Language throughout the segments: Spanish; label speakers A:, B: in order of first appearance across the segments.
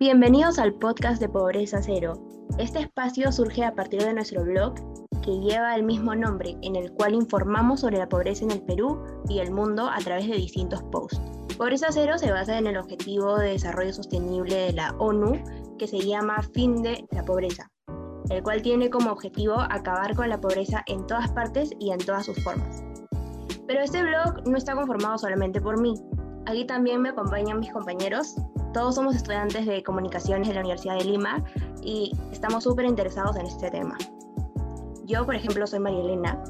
A: Bienvenidos al podcast de Pobreza Cero. Este espacio surge a partir de nuestro blog que lleva el mismo nombre, en el cual informamos sobre la pobreza en el Perú y el mundo a través de distintos posts. Pobreza Cero se basa en el Objetivo de Desarrollo Sostenible de la ONU, que se llama Fin de la Pobreza, el cual tiene como objetivo acabar con la pobreza en todas partes y en todas sus formas. Pero este blog no está conformado solamente por mí. Aquí también me acompañan mis compañeros. Todos somos estudiantes de comunicaciones de la Universidad de Lima y estamos súper interesados en este tema. Yo, por ejemplo, soy María Elena.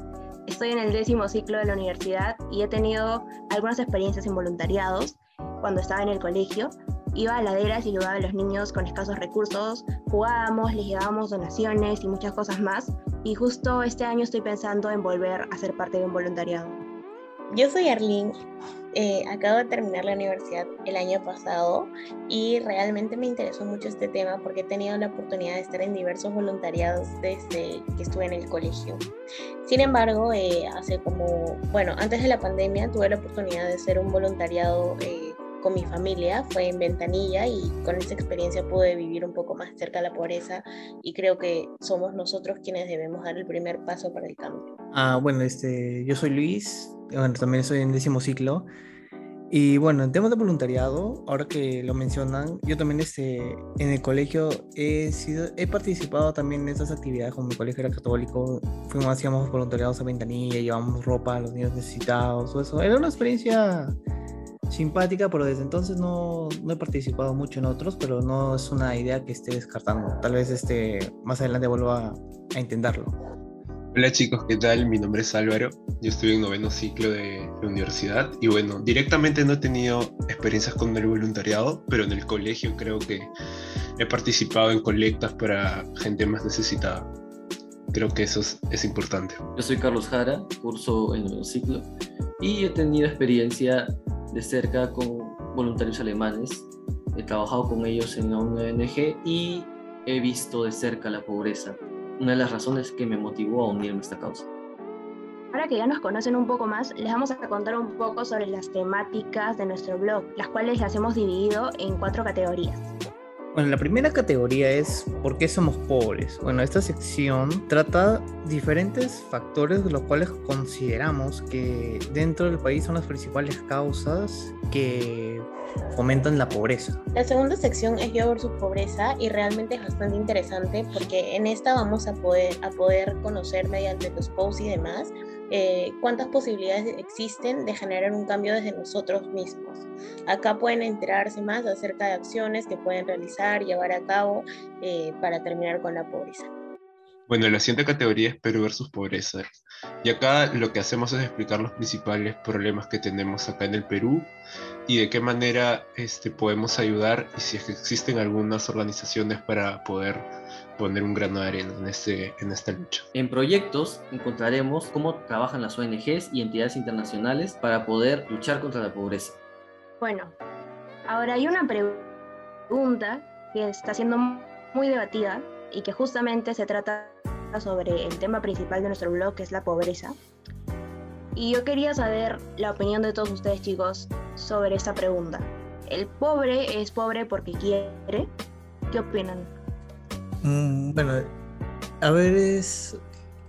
A: Estoy en el décimo ciclo de la universidad y he tenido algunas experiencias en voluntariados cuando estaba en el colegio. Iba a laderas y ayudaba a los niños con escasos recursos, jugábamos, les llevábamos donaciones y muchas cosas más. Y justo este año estoy pensando en volver a ser parte de un voluntariado.
B: Yo soy Arlene, eh, acabo de terminar la universidad el año pasado y realmente me interesó mucho este tema porque he tenido la oportunidad de estar en diversos voluntariados desde que estuve en el colegio. Sin embargo, eh, hace como, bueno, antes de la pandemia tuve la oportunidad de hacer un voluntariado eh, con mi familia, fue en Ventanilla y con esa experiencia pude vivir un poco más cerca de la pobreza y creo que somos nosotros quienes debemos dar el primer paso para el cambio.
C: Ah, bueno, este, yo soy Luis, bueno, también estoy en décimo ciclo. Y bueno, en temas de voluntariado, ahora que lo mencionan, yo también este, en el colegio he, sido, he participado también en esas actividades, como mi colegio era católico, fuimos, hacíamos voluntariados a ventanilla, llevábamos ropa a los niños necesitados, todo eso. Era una experiencia simpática, pero desde entonces no, no, he participado mucho en otros, pero no es una idea que esté descartando. Tal vez este, más adelante vuelva a intentarlo.
D: Hola chicos, ¿qué tal? Mi nombre es Álvaro, yo estoy en noveno ciclo de la universidad y bueno, directamente no he tenido experiencias con el voluntariado, pero en el colegio creo que he participado en colectas para gente más necesitada. Creo que eso es, importante.
E: Yo soy Carlos Jara, curso el noveno ciclo y he tenido experiencia de cerca con voluntarios alemanes. He trabajado con ellos en una ONG y he visto de cerca la pobreza una de las razones que me motivó a unirme a esta causa.
A: Ahora que ya nos conocen un poco más, les vamos a contar un poco sobre las temáticas de nuestro blog, las cuales las hemos dividido en cuatro categorías.
C: Bueno, la primera categoría es ¿por qué somos pobres? Bueno, esta sección trata diferentes factores de los cuales consideramos que dentro del país son las principales causas que fomentan la pobreza.
B: La segunda sección es Yo versus Pobreza y realmente es bastante interesante porque en esta vamos a poder, a poder conocer mediante los posts y demás eh, cuántas posibilidades existen de generar un cambio desde nosotros mismos. Acá pueden enterarse más acerca de acciones que pueden realizar, llevar a cabo eh, para terminar con la pobreza.
D: Bueno, la siguiente categoría es Perú versus pobreza. Y acá lo que hacemos es explicar los principales problemas que tenemos acá en el Perú y de qué manera este, podemos ayudar y si existen algunas organizaciones para poder poner un grano de arena en, este, en esta lucha.
E: En proyectos encontraremos cómo trabajan las ONGs y entidades internacionales para poder luchar contra la pobreza.
A: Bueno, ahora hay una pregunta que está siendo muy debatida y que justamente se trata sobre el tema principal de nuestro blog, que es la pobreza. Y yo quería saber la opinión de todos ustedes, chicos, sobre esta pregunta. ¿El pobre es pobre porque quiere? ¿Qué opinan?
C: Mm, bueno, a ver, es,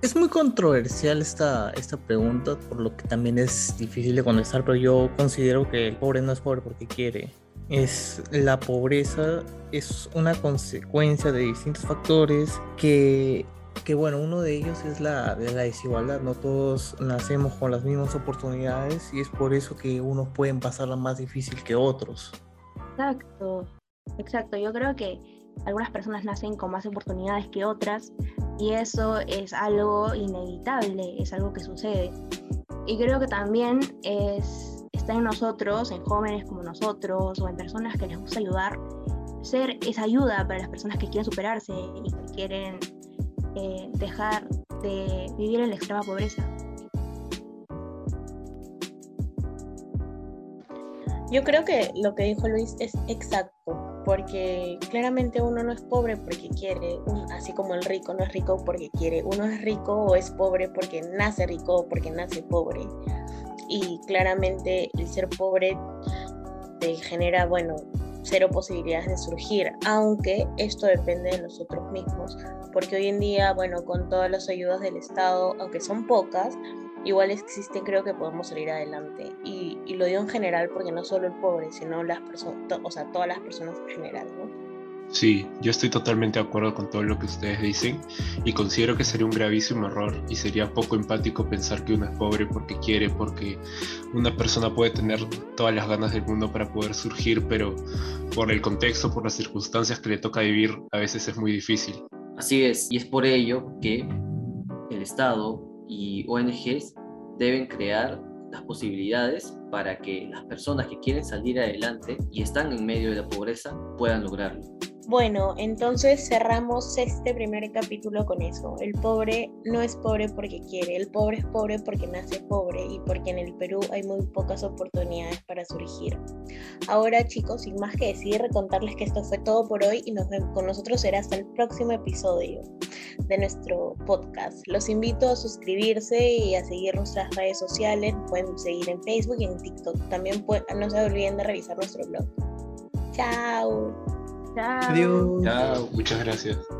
C: es muy controversial esta, esta pregunta, por lo que también es difícil de contestar, pero yo considero que el pobre no es pobre porque quiere. Es la pobreza es una consecuencia de distintos factores que que bueno, uno de ellos es la, la desigualdad, no todos nacemos con las mismas oportunidades y es por eso que unos pueden pasarla más difícil que otros.
A: Exacto, exacto, yo creo que algunas personas nacen con más oportunidades que otras y eso es algo inevitable, es algo que sucede. Y creo que también es, está en nosotros, en jóvenes como nosotros o en personas que les gusta ayudar, ser esa ayuda para las personas que quieren superarse y que quieren eh, dejar de vivir en la extrema pobreza.
B: Yo creo que lo que dijo Luis es exacto, porque claramente uno no es pobre porque quiere, así como el rico no es rico porque quiere, uno es rico o es pobre porque nace rico o porque nace pobre. Y claramente el ser pobre te genera, bueno, cero posibilidades de surgir, aunque esto depende de nosotros mismos, porque hoy en día, bueno, con todas las ayudas del Estado, aunque son pocas, igual existen, creo que podemos salir adelante. Y, y lo digo en general porque no solo el pobre, sino las personas, o sea, todas las personas en general.
D: Sí, yo estoy totalmente de acuerdo con todo lo que ustedes dicen y considero que sería un gravísimo error y sería poco empático pensar que uno es pobre porque quiere, porque una persona puede tener todas las ganas del mundo para poder surgir, pero por el contexto, por las circunstancias que le toca vivir, a veces es muy difícil.
E: Así es, y es por ello que el Estado y ONGs deben crear las posibilidades para que las personas que quieren salir adelante y están en medio de la pobreza puedan lograrlo.
B: Bueno, entonces cerramos este primer capítulo con eso. El pobre no es pobre porque quiere, el pobre es pobre porque nace pobre y porque en el Perú hay muy pocas oportunidades para surgir. Ahora chicos, sin más que decir, contarles que esto fue todo por hoy y nos vemos con nosotros será hasta el próximo episodio de nuestro podcast. Los invito a suscribirse y a seguir nuestras redes sociales. Pueden seguir en Facebook y en TikTok. También no se olviden de revisar nuestro blog. Chao.
A: Chao.
C: Adiós.
D: Chao, muchas gracias.